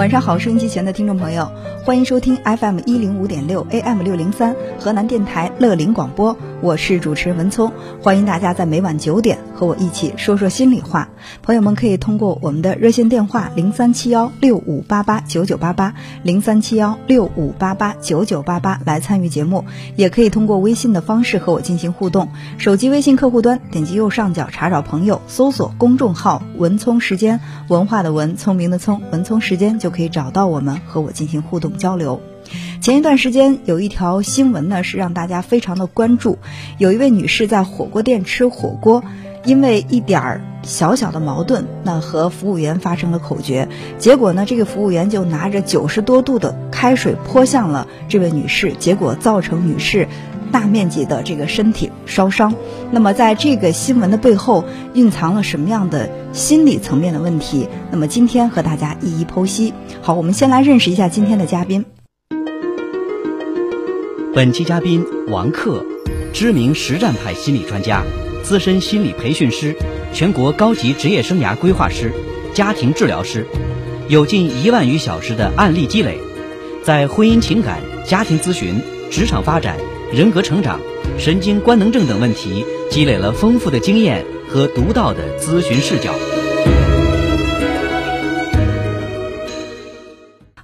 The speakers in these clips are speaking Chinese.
晚上好，收音机前的听众朋友，欢迎收听 FM 一零五点六 AM 六零三河南电台乐林广播，我是主持人文聪，欢迎大家在每晚九点和我一起说说心里话。朋友们可以通过我们的热线电话零三七幺六五八八九九八八零三七幺六五八八九九八八来参与节目，也可以通过微信的方式和我进行互动。手机微信客户端点击右上角查找朋友，搜索公众号“文聪时间”，文化的文，聪明的聪，文聪时间就可以找到我们，和我进行互动交流。前一段时间有一条新闻呢，是让大家非常的关注。有一位女士在火锅店吃火锅，因为一点儿小小的矛盾，那和服务员发生了口角，结果呢，这个服务员就拿着九十多度的开水泼向了这位女士，结果造成女士大面积的这个身体烧伤。那么，在这个新闻的背后，蕴藏了什么样的心理层面的问题？那么今天和大家一一剖析。好，我们先来认识一下今天的嘉宾。本期嘉宾王克，知名实战派心理专家，资深心理培训师，全国高级职业生涯规划师，家庭治疗师，有近一万余小时的案例积累，在婚姻情感、家庭咨询、职场发展、人格成长、神经官能症等问题积累了丰富的经验和独到的咨询视角。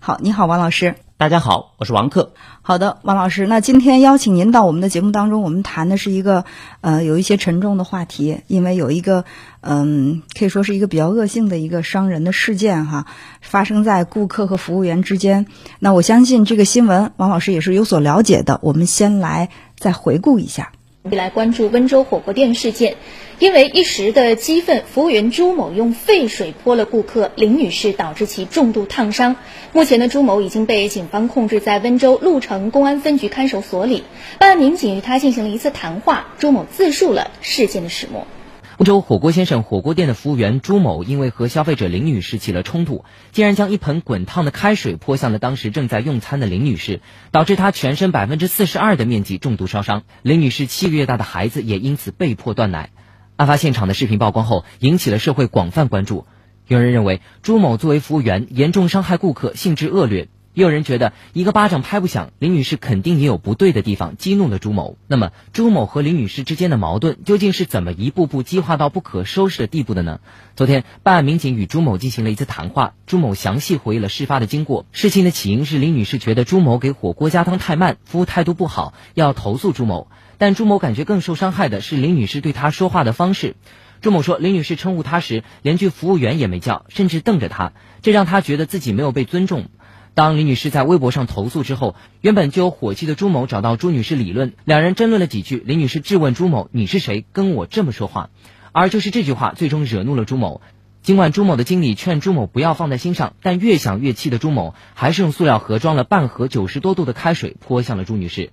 好，你好，王老师。大家好，我是王克。好的，王老师，那今天邀请您到我们的节目当中，我们谈的是一个呃有一些沉重的话题，因为有一个嗯可以说是一个比较恶性的一个伤人的事件哈，发生在顾客和服务员之间。那我相信这个新闻，王老师也是有所了解的。我们先来再回顾一下。来关注温州火锅店事件，因为一时的激愤，服务员朱某用沸水泼了顾客林女士，导致其重度烫伤。目前呢，朱某已经被警方控制在温州鹿城公安分局看守所里。办案民警与他进行了一次谈话，朱某自述了事件的始末。温州火锅先生火锅店的服务员朱某，因为和消费者林女士起了冲突，竟然将一盆滚烫的开水泼向了当时正在用餐的林女士，导致她全身百分之四十二的面积重度烧伤。林女士七个月大的孩子也因此被迫断奶。案发现场的视频曝光后，引起了社会广泛关注。有人认为朱某作为服务员，严重伤害顾客，性质恶劣。也有人觉得一个巴掌拍不响，林女士肯定也有不对的地方，激怒了朱某。那么，朱某和林女士之间的矛盾究竟是怎么一步步激化到不可收拾的地步的呢？昨天，办案民警与朱某进行了一次谈话，朱某详细回忆了事发的经过。事情的起因是林女士觉得朱某给火锅加汤太慢，服务态度不好，要投诉朱某。但朱某感觉更受伤害的是林女士对他说话的方式。朱某说，林女士称呼他时连句服务员也没叫，甚至瞪着他，这让他觉得自己没有被尊重。当李女士在微博上投诉之后，原本就有火气的朱某找到朱女士理论，两人争论了几句。李女士质问朱某：“你是谁？跟我这么说话？”而就是这句话，最终惹怒了朱某。尽管朱某的经理劝朱某不要放在心上，但越想越气的朱某，还是用塑料盒装了半盒九十多度的开水泼向了朱女士。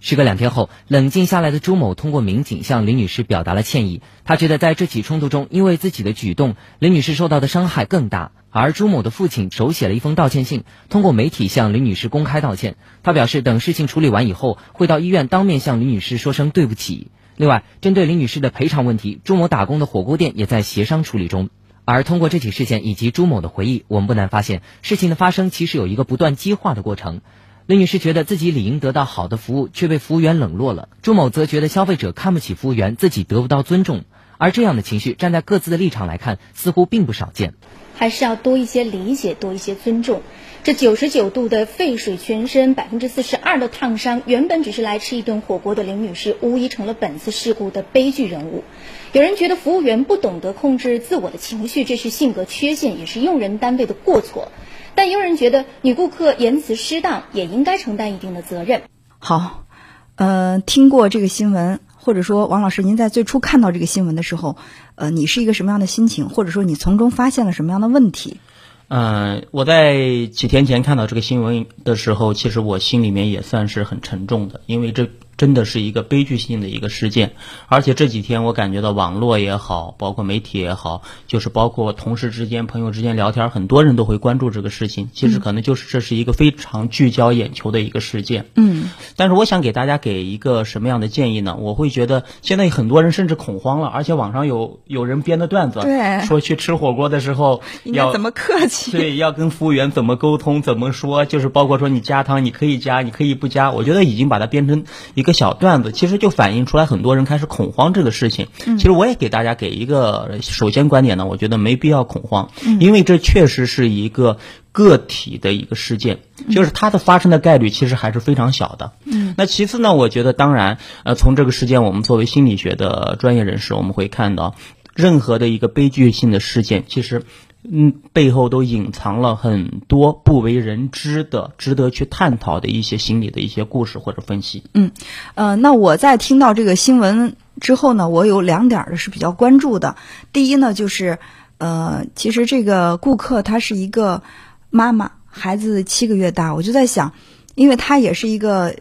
时隔两天后，冷静下来的朱某通过民警向林女士表达了歉意。他觉得在这起冲突中，因为自己的举动，林女士受到的伤害更大。而朱某的父亲手写了一封道歉信，通过媒体向林女士公开道歉。他表示，等事情处理完以后，会到医院当面向林女士说声对不起。另外，针对林女士的赔偿问题，朱某打工的火锅店也在协商处理中。而通过这起事件以及朱某的回忆，我们不难发现，事情的发生其实有一个不断激化的过程。林女士觉得自己理应得到好的服务，却被服务员冷落了；朱某则觉得消费者看不起服务员，自己得不到尊重。而这样的情绪，站在各自的立场来看，似乎并不少见。还是要多一些理解，多一些尊重。这九十九度的沸水，全身百分之四十二的烫伤，原本只是来吃一顿火锅的林女士，无疑成了本次事故的悲剧人物。有人觉得服务员不懂得控制自我的情绪，这是性格缺陷，也是用人单位的过错。但也有人觉得女顾客言辞失当，也应该承担一定的责任。好，呃，听过这个新闻。或者说，王老师，您在最初看到这个新闻的时候，呃，你是一个什么样的心情？或者说，你从中发现了什么样的问题？嗯，我在几天前看到这个新闻的时候，其实我心里面也算是很沉重的，因为这真的是一个悲剧性的一个事件，而且这几天我感觉到网络也好，包括媒体也好，就是包括同事之间、朋友之间聊天，很多人都会关注这个事情。其实可能就是这是一个非常聚焦眼球的一个事件。嗯，但是我想给大家给一个什么样的建议呢？我会觉得现在很多人甚至恐慌了，而且网上有有人编的段子，对说去吃火锅的时候要怎么客气？对，要跟服务员怎么沟通，怎么说，就是包括说你加汤，你可以加，你可以不加。我觉得已经把它编成一个小段子，其实就反映出来很多人开始恐慌这个事情。其实我也给大家给一个首先观点呢，我觉得没必要恐慌，因为这确实是一个个体的一个事件，就是它的发生的概率其实还是非常小的。嗯，那其次呢，我觉得当然，呃，从这个事件，我们作为心理学的专业人士，我们会看到，任何的一个悲剧性的事件，其实。嗯，背后都隐藏了很多不为人知的、值得去探讨的一些心理的一些故事或者分析。嗯，呃，那我在听到这个新闻之后呢，我有两点儿是比较关注的。第一呢，就是呃，其实这个顾客她是一个妈妈，孩子七个月大，我就在想，因为她也是一个。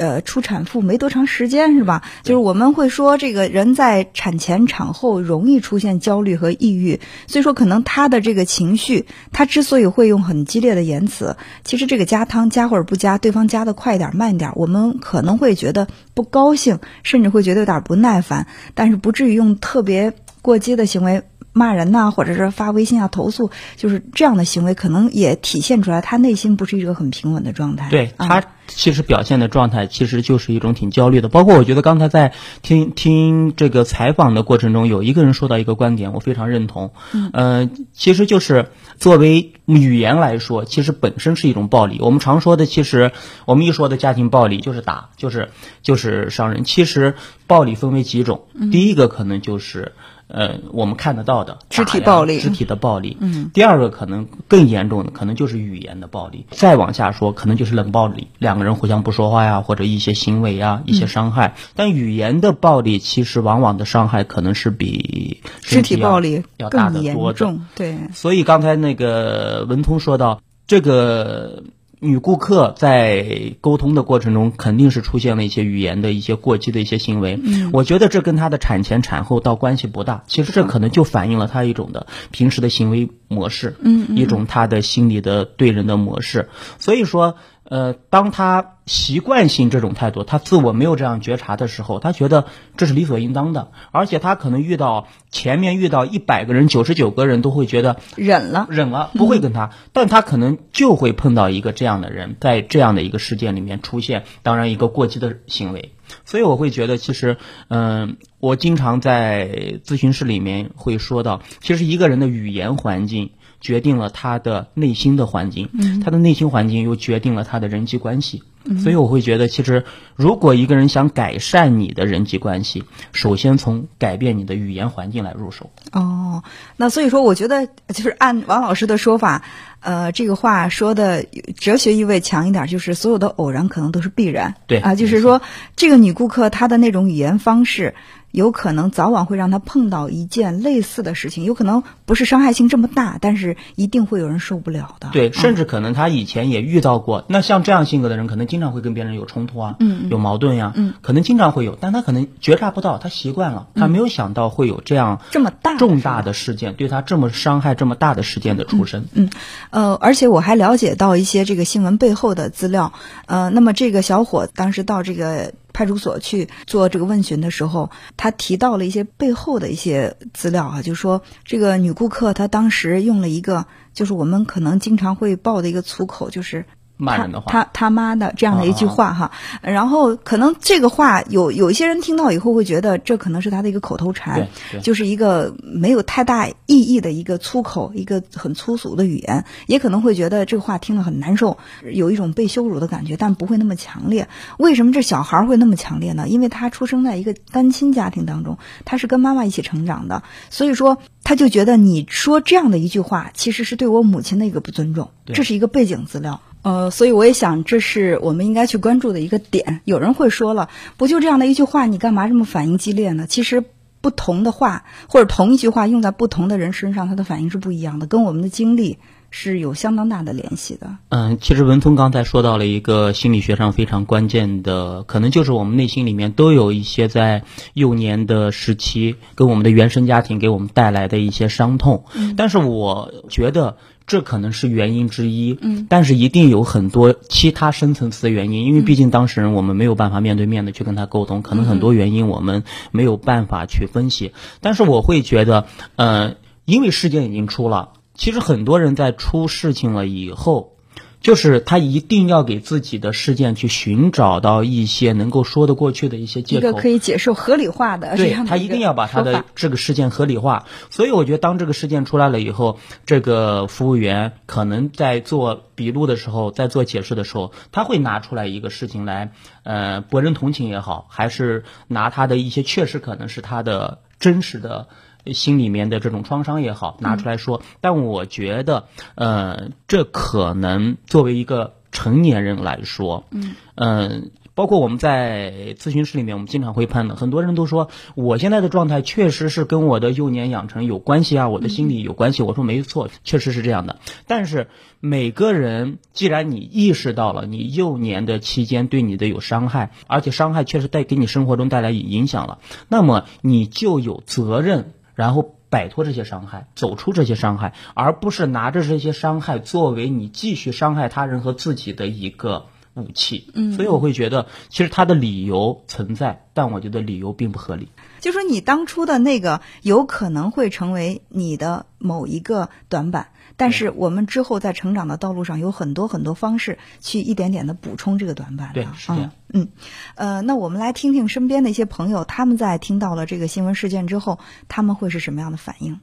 呃，出产妇没多长时间是吧？就是我们会说，这个人在产前、产后容易出现焦虑和抑郁，所以说可能他的这个情绪，他之所以会用很激烈的言辞，其实这个加汤加或者不加，对方加的快一点、慢一点，我们可能会觉得不高兴，甚至会觉得有点不耐烦，但是不至于用特别过激的行为。骂人呐，或者是发微信啊投诉，就是这样的行为，可能也体现出来他内心不是一个很平稳的状态。对他其实表现的状态，其实就是一种挺焦虑的。包括我觉得刚才在听听这个采访的过程中，有一个人说到一个观点，我非常认同。嗯，其实就是作为语言来说，其实本身是一种暴力。我们常说的，其实我们一说的家庭暴力就是打，就是就是伤人。其实暴力分为几种，第一个可能就是。呃，我们看得到的肢体暴力，肢体的暴力。嗯，第二个可能更严重的，可能就是语言的暴力。再往下说，可能就是冷暴力，两个人互相不说话呀，或者一些行为呀，一些伤害。但语言的暴力，其实往往的伤害可能是比肢体暴力要大得多的。对，所以刚才那个文通说到这个。女顾客在沟通的过程中，肯定是出现了一些语言的一些过激的一些行为。嗯，我觉得这跟她的产前产后倒关系不大。其实这可能就反映了她一种的平时的行为模式，嗯，一种她的心理的对人的模式。所以说。呃，当他习惯性这种态度，他自我没有这样觉察的时候，他觉得这是理所应当的，而且他可能遇到前面遇到一百个人，九十九个人都会觉得忍了，忍了，不会跟他，但他可能就会碰到一个这样的人，在这样的一个事件里面出现，当然一个过激的行为，所以我会觉得，其实，嗯，我经常在咨询室里面会说到，其实一个人的语言环境。决定了他的内心的环境，他的内心环境又决定了他的人际关系。所以我会觉得，其实如果一个人想改善你的人际关系，首先从改变你的语言环境来入手。哦，那所以说，我觉得就是按王老师的说法，呃，这个话说的哲学意味强一点，就是所有的偶然可能都是必然。对啊，就是说这个女顾客她的那种语言方式。有可能早晚会让他碰到一件类似的事情，有可能不是伤害性这么大，但是一定会有人受不了的。对，甚至可能他以前也遇到过。那像这样性格的人，可能经常会跟别人有冲突啊，嗯，有矛盾呀，嗯，可能经常会有，但他可能觉察不到，他习惯了，他没有想到会有这样这么大重大的事件，对他这么伤害这么大的事件的出生。嗯，呃，而且我还了解到一些这个新闻背后的资料。呃，那么这个小伙当时到这个。派出所去做这个问询的时候，他提到了一些背后的一些资料啊，就说这个女顾客她当时用了一个，就是我们可能经常会报的一个粗口，就是。骂人的话，他他妈的这样的一句话哈，然后可能这个话有有一些人听到以后会觉得这可能是他的一个口头禅，就是一个没有太大意义的一个粗口，一个很粗俗的语言，也可能会觉得这个话听了很难受，有一种被羞辱的感觉，但不会那么强烈。为什么这小孩会那么强烈呢？因为他出生在一个单亲家庭当中，他是跟妈妈一起成长的，所以说他就觉得你说这样的一句话，其实是对我母亲的一个不尊重，这是一个背景资料。呃，所以我也想，这是我们应该去关注的一个点。有人会说了，不就这样的一句话，你干嘛这么反应激烈呢？其实，不同的话或者同一句话用在不同的人身上，他的反应是不一样的，跟我们的经历是有相当大的联系的。嗯，其实文聪刚才说到了一个心理学上非常关键的，可能就是我们内心里面都有一些在幼年的时期跟我们的原生家庭给我们带来的一些伤痛。嗯，但是我觉得这可能是原因之一。嗯，但是一定有很多其他深层次的原因，因为毕竟当事人我们没有办法面对面的去跟他沟通，可能很多原因我们没有办法去分析。但是我会觉得，呃，因为事件已经出了。其实很多人在出事情了以后，就是他一定要给自己的事件去寻找到一些能够说得过去的一些借口，一个可以解释合理化的。对他一定要把他的这个事件合理化。所以我觉得，当这个事件出来了以后，这个服务员可能在做笔录的时候，在做解释的时候，他会拿出来一个事情来，呃，博人同情也好，还是拿他的一些确实可能是他的真实的。心里面的这种创伤也好，拿出来说。但我觉得，呃，这可能作为一个成年人来说，嗯，嗯，包括我们在咨询室里面，我们经常会碰到很多人都说，我现在的状态确实是跟我的幼年养成有关系啊，我的心理有关系。我说没错，确实是这样的。但是每个人，既然你意识到了你幼年的期间对你的有伤害，而且伤害确实带给你生活中带来影响了，那么你就有责任。然后摆脱这些伤害，走出这些伤害，而不是拿着这些伤害作为你继续伤害他人和自己的一个武器。嗯，所以我会觉得，其实他的理由存在，但我觉得理由并不合理。就说你当初的那个有可能会成为你的某一个短板。但是我们之后在成长的道路上有很多很多方式去一点点的补充这个短板。对，是这样。嗯，呃，那我们来听听身边的一些朋友，他们在听到了这个新闻事件之后，他们会是什么样的反应？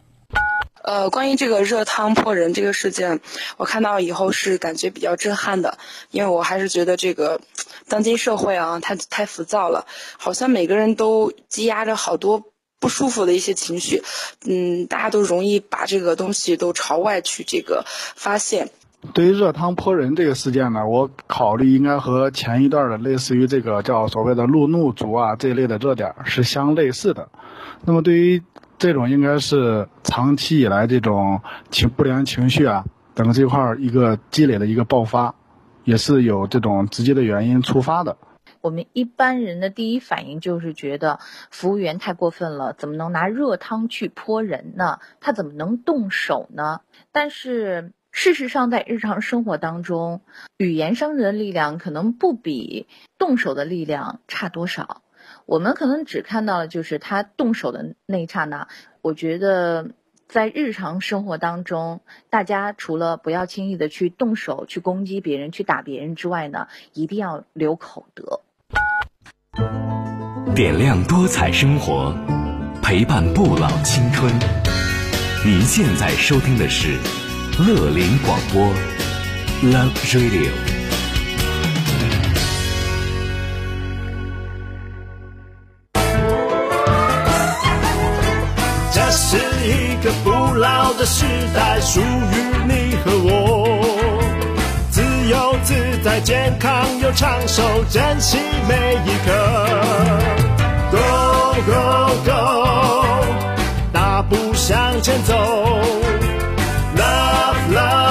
呃，关于这个热汤泼人这个事件，我看到以后是感觉比较震撼的，因为我还是觉得这个当今社会啊，太太浮躁了，好像每个人都积压着好多。不舒服的一些情绪，嗯，大家都容易把这个东西都朝外去这个发现。对于热汤泼人这个事件呢，我考虑应该和前一段的类似于这个叫所谓的路怒族啊这一类的热点是相类似的。那么对于这种应该是长期以来这种情不良情绪啊等这块一个积累的一个爆发，也是有这种直接的原因触发的。我们一般人的第一反应就是觉得服务员太过分了，怎么能拿热汤去泼人呢？他怎么能动手呢？但是事实上，在日常生活当中，语言伤人的力量可能不比动手的力量差多少。我们可能只看到了就是他动手的那一刹那。我觉得在日常生活当中，大家除了不要轻易的去动手去攻击别人、去打别人之外呢，一定要留口德。点亮多彩生活，陪伴不老青春。您现在收听的是乐林广播，Love Radio。这是一个不老的时代，属于你和我。自由自在健康又长寿，珍惜每一刻。Go Go Go，大步向前走。Love Love。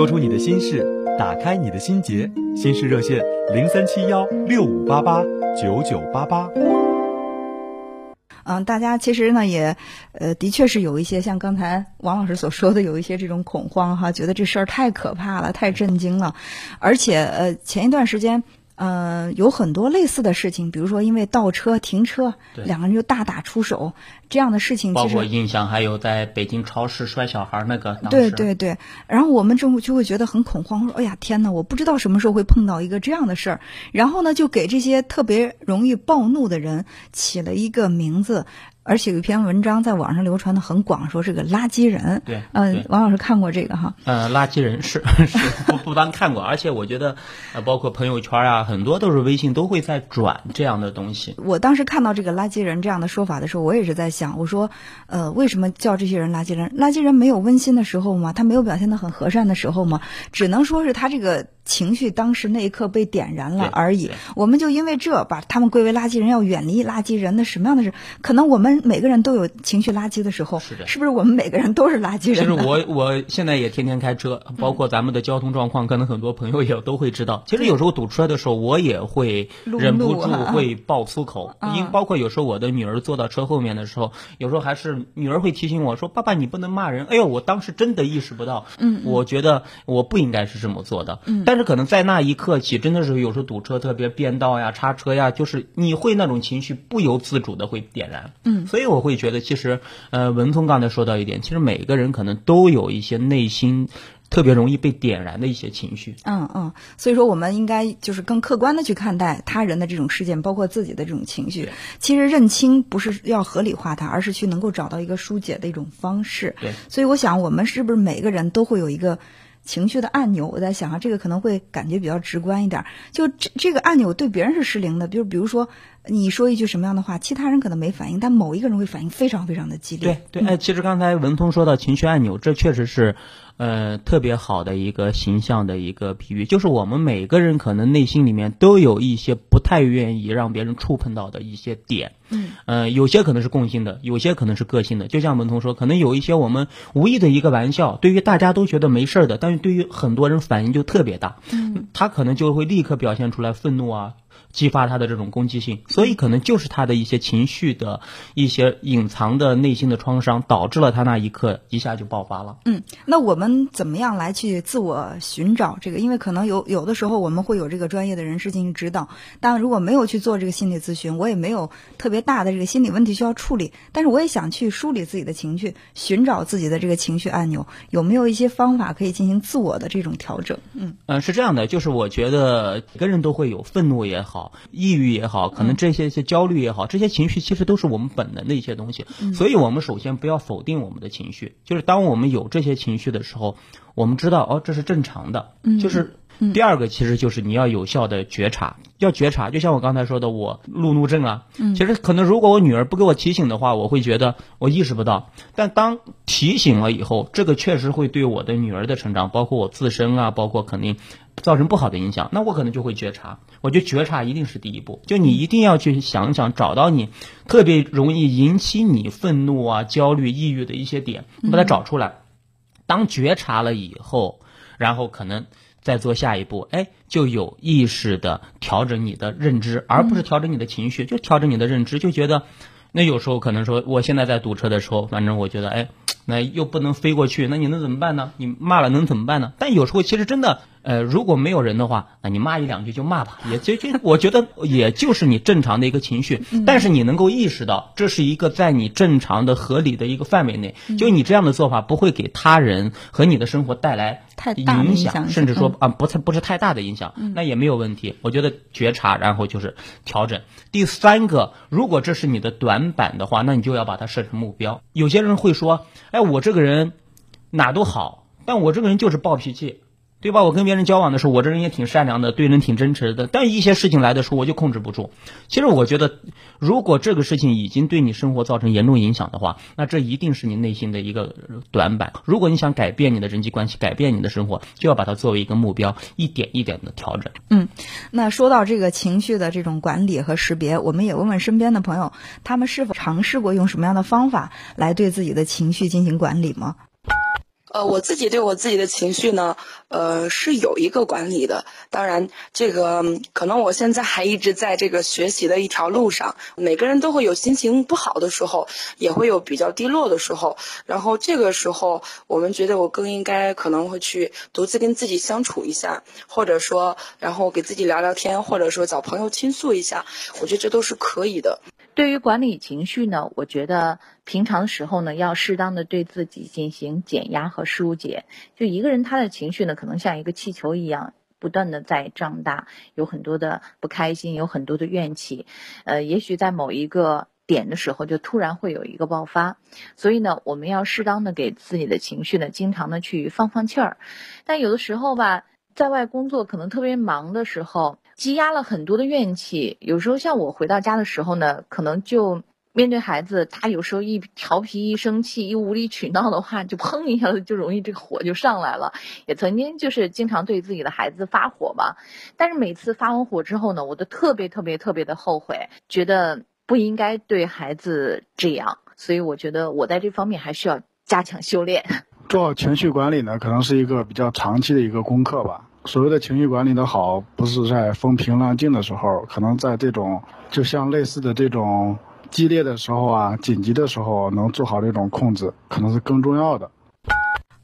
说出你的心事，打开你的心结，心事热线零三七幺六五八八九九八八。嗯，大家其实呢也，呃，的确是有一些像刚才王老师所说的，有一些这种恐慌哈，觉得这事儿太可怕了，太震惊了，而且呃，前一段时间。嗯，有很多类似的事情，比如说因为倒车停车，两个人就大打出手，这样的事情。包括印象还有在北京超市摔小孩那个。对对对，然后我们就就会觉得很恐慌，说：“哎呀，天哪，我不知道什么时候会碰到一个这样的事儿。”然后呢，就给这些特别容易暴怒的人起了一个名字，而且有一篇文章在网上流传的很广，说是个垃圾人。对，嗯，王老师看过这个哈？呃，垃圾人是 是不不单看过，而且我觉得，呃，包括朋友圈啊，很多都是微信都会在转这样的东西。我当时看到这个垃圾人这样的说法的时候，我也是在想，我说，呃，为什么叫这些人垃圾人？垃圾人没有温馨的时候吗？他没有表现的很和善的时候吗？只能说是他这个。情绪当时那一刻被点燃了而已，我们就因为这把他们归为垃圾人，要远离垃圾人。那什么样的人？可能我们每个人都有情绪垃圾的时候，是不是？我们每个人都是垃圾人。其实我我现在也天天开车，包括咱们的交通状况，可能很多朋友也都会知道。其实有时候堵车的时候，我也会忍不住会爆粗口。因包括有时候我的女儿坐到车后面的时候，有时候还是女儿会提醒我说：“爸爸，你不能骂人。”哎呦，我当时真的意识不到。嗯，我觉得我不应该是这么做的。嗯，但是可能在那一。刻起，真的是有时候堵车特别变道呀、叉车呀，就是你会那种情绪不由自主的会点燃。嗯，所以我会觉得，其实呃，文峰刚才说到一点，其实每个人可能都有一些内心特别容易被点燃的一些情绪。嗯嗯，所以说我们应该就是更客观的去看待他人的这种事件，包括自己的这种情绪。其实认清不是要合理化它，而是去能够找到一个疏解的一种方式。对，所以我想，我们是不是每个人都会有一个。情绪的按钮，我在想啊，这个可能会感觉比较直观一点。就这这个按钮对别人是失灵的，比如比如说你说一句什么样的话，其他人可能没反应，但某一个人会反应非常非常的激烈。对对，哎，其实刚才文通说到情绪按钮，这确实是。呃，特别好的一个形象的一个比喻，就是我们每个人可能内心里面都有一些不太愿意让别人触碰到的一些点。嗯，呃，有些可能是共性的，有些可能是个性的。就像文通说，可能有一些我们无意的一个玩笑，对于大家都觉得没事儿的，但是对于很多人反应就特别大。嗯，他可能就会立刻表现出来愤怒啊。激发他的这种攻击性，所以可能就是他的一些情绪的一些隐藏的内心的创伤，导致了他那一刻一下就爆发了。嗯，那我们怎么样来去自我寻找这个？因为可能有有的时候我们会有这个专业的人士进行指导，但如果没有去做这个心理咨询，我也没有特别大的这个心理问题需要处理，但是我也想去梳理自己的情绪，寻找自己的这个情绪按钮，有没有一些方法可以进行自我的这种调整？嗯嗯，是这样的，就是我觉得每个人都会有愤怒也好。抑郁也好，可能这些些焦虑也好，这些情绪其实都是我们本能的一些东西。所以，我们首先不要否定我们的情绪。就是当我们有这些情绪的时候，我们知道哦，这是正常的。就是第二个，其实就是你要有效的觉察，要觉察。就像我刚才说的，我路怒症啊，其实可能如果我女儿不给我提醒的话，我会觉得我意识不到。但当提醒了以后，这个确实会对我的女儿的成长，包括我自身啊，包括肯定。造成不好的影响，那我可能就会觉察。我觉得觉察一定是第一步，就你一定要去想想，找到你特别容易引起你愤怒啊、焦虑、抑郁的一些点，把它找出来。当觉察了以后，然后可能再做下一步，哎，就有意识的调整你的认知，而不是调整你的情绪，就调整你的认知。就觉得，那有时候可能说，我现在在堵车的时候，反正我觉得，哎，那又不能飞过去，那你能怎么办呢？你骂了能怎么办呢？但有时候其实真的。呃，如果没有人的话，那你骂一两句就骂吧，也就就我觉得也就是你正常的一个情绪，但是你能够意识到这是一个在你正常的合理的一个范围内，就你这样的做法不会给他人和你的生活带来太大影响，甚至说啊不太不是太大的影响，那也没有问题。我觉得觉察，然后就是调整。第三个，如果这是你的短板的话，那你就要把它设成目标。有些人会说，哎，我这个人哪都好，但我这个人就是暴脾气。对吧？我跟别人交往的时候，我这人也挺善良的，对人挺真诚的。但一些事情来的时候，我就控制不住。其实我觉得，如果这个事情已经对你生活造成严重影响的话，那这一定是你内心的一个短板。如果你想改变你的人际关系，改变你的生活，就要把它作为一个目标，一点一点的调整。嗯，那说到这个情绪的这种管理和识别，我们也问问身边的朋友，他们是否尝试过用什么样的方法来对自己的情绪进行管理吗？呃，我自己对我自己的情绪呢，呃，是有一个管理的。当然，这个可能我现在还一直在这个学习的一条路上。每个人都会有心情不好的时候，也会有比较低落的时候。然后这个时候，我们觉得我更应该可能会去独自跟自己相处一下，或者说，然后给自己聊聊天，或者说找朋友倾诉一下。我觉得这都是可以的。对于管理情绪呢，我觉得平常的时候呢，要适当的对自己进行减压和疏解。就一个人他的情绪呢，可能像一个气球一样，不断的在胀大，有很多的不开心，有很多的怨气。呃，也许在某一个。点的时候，就突然会有一个爆发。所以呢，我们要适当的给自己的情绪呢，经常的去放放气儿。但有的时候吧，在外工作可能特别忙的时候，积压了很多的怨气。有时候像我回到家的时候呢，可能就。面对孩子，他有时候一调皮、一生气、一无理取闹的话，就砰一下子就容易这个火就上来了。也曾经就是经常对自己的孩子发火吧，但是每次发完火之后呢，我都特别特别特别的后悔，觉得不应该对孩子这样。所以我觉得我在这方面还需要加强修炼。做好情绪管理呢，可能是一个比较长期的一个功课吧。所谓的情绪管理的好，不是在风平浪静的时候，可能在这种就像类似的这种。激烈的时候啊，紧急的时候能做好这种控制，可能是更重要的。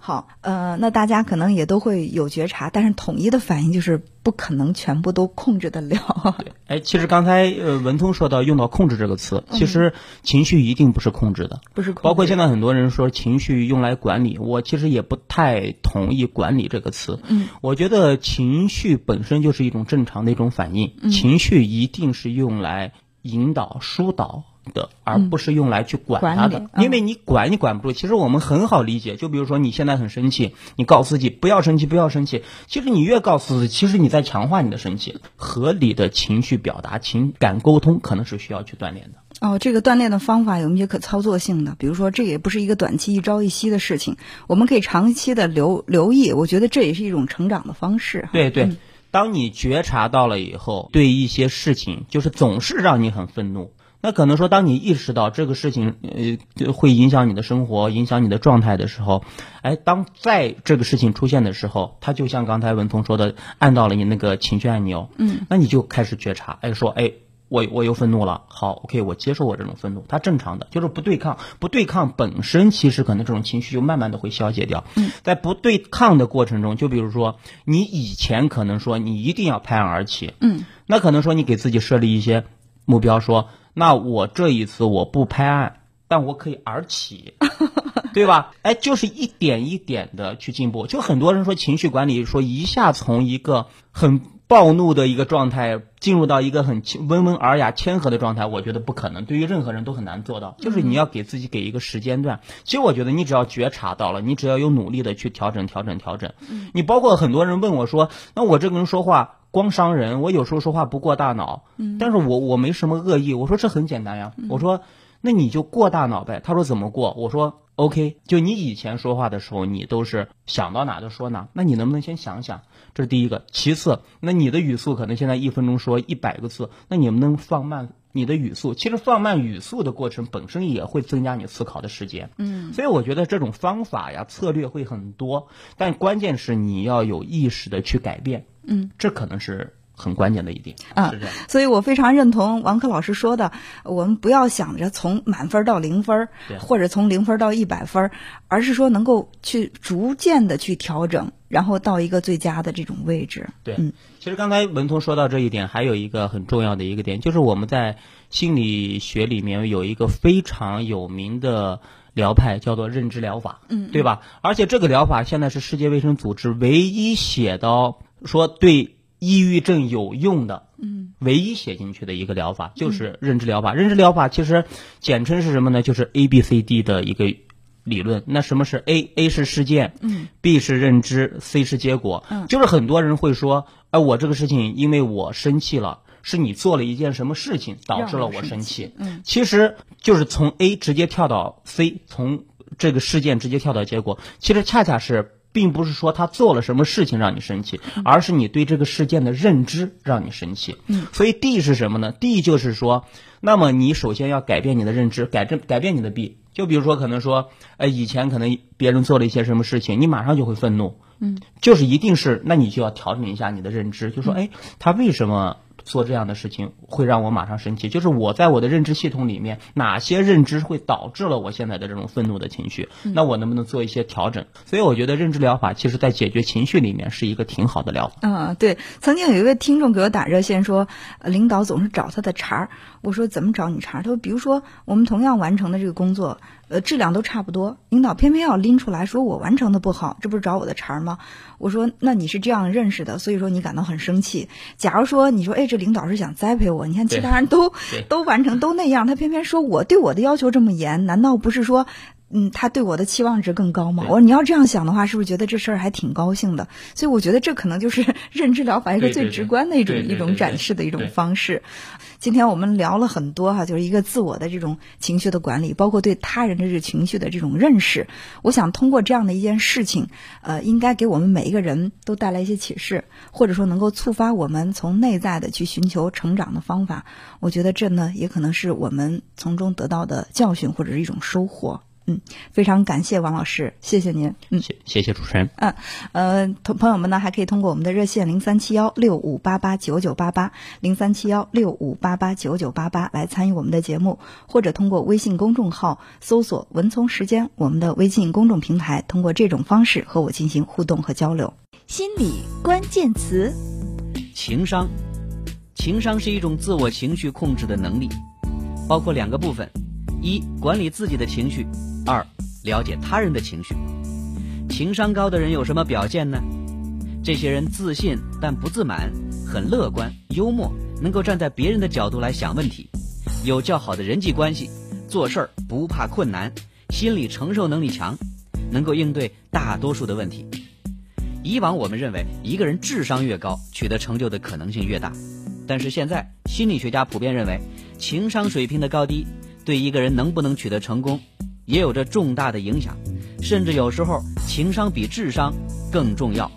好，呃，那大家可能也都会有觉察，但是统一的反应就是不可能全部都控制得了。对，哎，其实刚才呃文通说到用到“控制”这个词，其实情绪一定不是控制的，不是。包括现在很多人说情绪用来管理，我其实也不太同意“管理”这个词。嗯，我觉得情绪本身就是一种正常的一种反应，情绪一定是用来引导、疏导。的，而不是用来去管他的，因为你管你管不住。其实我们很好理解，就比如说你现在很生气，你告诉自己不要生气，不要生气。其实你越告诉自己，其实你在强化你的生气。合理的情绪表达、情感沟通，可能是需要去锻炼的。哦，这个锻炼的方法有一些可操作性的，比如说这也不是一个短期一朝一夕的事情，我们可以长期的留留意。我觉得这也是一种成长的方式。对对，当你觉察到了以后，对一些事情就是总是让你很愤怒。那可能说，当你意识到这个事情呃会影响你的生活、影响你的状态的时候，哎，当在这个事情出现的时候，它就像刚才文聪说的，按到了你那个情绪按钮，嗯，那你就开始觉察，哎，说，哎，我我又愤怒了，好，OK，我接受我这种愤怒，它正常的，就是不对抗，不对抗本身其实可能这种情绪就慢慢的会消解掉。嗯，在不对抗的过程中，就比如说你以前可能说你一定要拍案而起，嗯，那可能说你给自己设立一些目标，说。那我这一次我不拍案，但我可以而起，对吧？哎，就是一点一点的去进步。就很多人说情绪管理，说一下从一个很暴怒的一个状态进入到一个很温文尔雅、谦和的状态，我觉得不可能，对于任何人都很难做到。就是你要给自己给一个时间段。其实我觉得你只要觉察到了，你只要有努力的去调整、调整、调整。你包括很多人问我说，那我这个人说话。光伤人，我有时候说话不过大脑，但是我我没什么恶意。我说这很简单呀，我说那你就过大脑呗。他说怎么过？我说 OK，就你以前说话的时候，你都是想到哪就说哪，那你能不能先想想？这是第一个。其次，那你的语速可能现在一分钟说一百个字，那你能不能放慢你的语速？其实放慢语速的过程本身也会增加你思考的时间。嗯，所以我觉得这种方法呀策略会很多，但关键是你要有意识的去改变。嗯，这可能是很关键的一点啊，是这样。所以我非常认同王珂老师说的，我们不要想着从满分到零分，或者从零分到一百分，而是说能够去逐渐的去调整，然后到一个最佳的这种位置。对，嗯，其实刚才文通说到这一点，还有一个很重要的一个点，就是我们在心理学里面有一个非常有名的疗派，叫做认知疗法，嗯，对吧？而且这个疗法现在是世界卫生组织唯一写到。说对抑郁症有用的，嗯，唯一写进去的一个疗法就是认知疗法。认知疗法其实简称是什么呢？就是 A B C D 的一个理论。那什么是 A？A 是事件，嗯，B 是认知，C 是结果。嗯，就是很多人会说，哎，我这个事情因为我生气了，是你做了一件什么事情导致了我生气。嗯，其实就是从 A 直接跳到 C，从这个事件直接跳到结果，其实恰恰是。并不是说他做了什么事情让你生气，而是你对这个事件的认知让你生气。嗯，所以 D 是什么呢？D 就是说，那么你首先要改变你的认知，改正改变你的 B。就比如说，可能说，呃，以前可能别人做了一些什么事情，你马上就会愤怒。嗯，就是一定是，那你就要调整一下你的认知，就说，哎，他为什么？做这样的事情会让我马上生气，就是我在我的认知系统里面哪些认知会导致了我现在的这种愤怒的情绪，那我能不能做一些调整？所以我觉得认知疗法其实在解决情绪里面是一个挺好的疗法。嗯，对。曾经有一位听众给我打热线说，领导总是找他的茬儿。我说怎么找你茬儿？他说，比如说我们同样完成的这个工作，呃，质量都差不多，领导偏偏要拎出来说我完成的不好，这不是找我的茬儿吗？我说那你是这样认识的，所以说你感到很生气。假如说你说，哎，这。领导是想栽培我。你看其他人都都完成都那样，他偏偏说我对我的要求这么严，难道不是说？嗯，他对我的期望值更高嘛？我说你要这样想的话，是不是觉得这事儿还挺高兴的？所以我觉得这可能就是 认知疗法一个最直观的一种一种展示的一种方式。今天我们聊了很多哈，就是一个自我的这种情绪的管理，包括对他人的这情绪的这种认识。我想通过这样的一件事情，呃，应该给我们每一个人都带来一些启示，或者说能够触发我们从内在的去寻求成长的方法。我觉得这呢，也可能是我们从中得到的教训或者是一种收获。嗯，非常感谢王老师，谢谢您。嗯。谢谢谢主持人。嗯，呃，同朋友们呢，还可以通过我们的热线零三七幺六五八八九九八八零三七幺六五八八九九八八来参与我们的节目，或者通过微信公众号搜索“文聪时间”，我们的微信公众平台，通过这种方式和我进行互动和交流。心理关键词，情商，情商是一种自我情绪控制的能力，包括两个部分：一、管理自己的情绪；二、了解他人的情绪。情商高的人有什么表现呢？这些人自信但不自满，很乐观、幽默，能够站在别人的角度来想问题，有较好的人际关系，做事儿不怕困难，心理承受能力强，能够应对大多数的问题。以往我们认为一个人智商越高，取得成就的可能性越大，但是现在心理学家普遍认为，情商水平的高低对一个人能不能取得成功，也有着重大的影响，甚至有时候情商比智商更重要。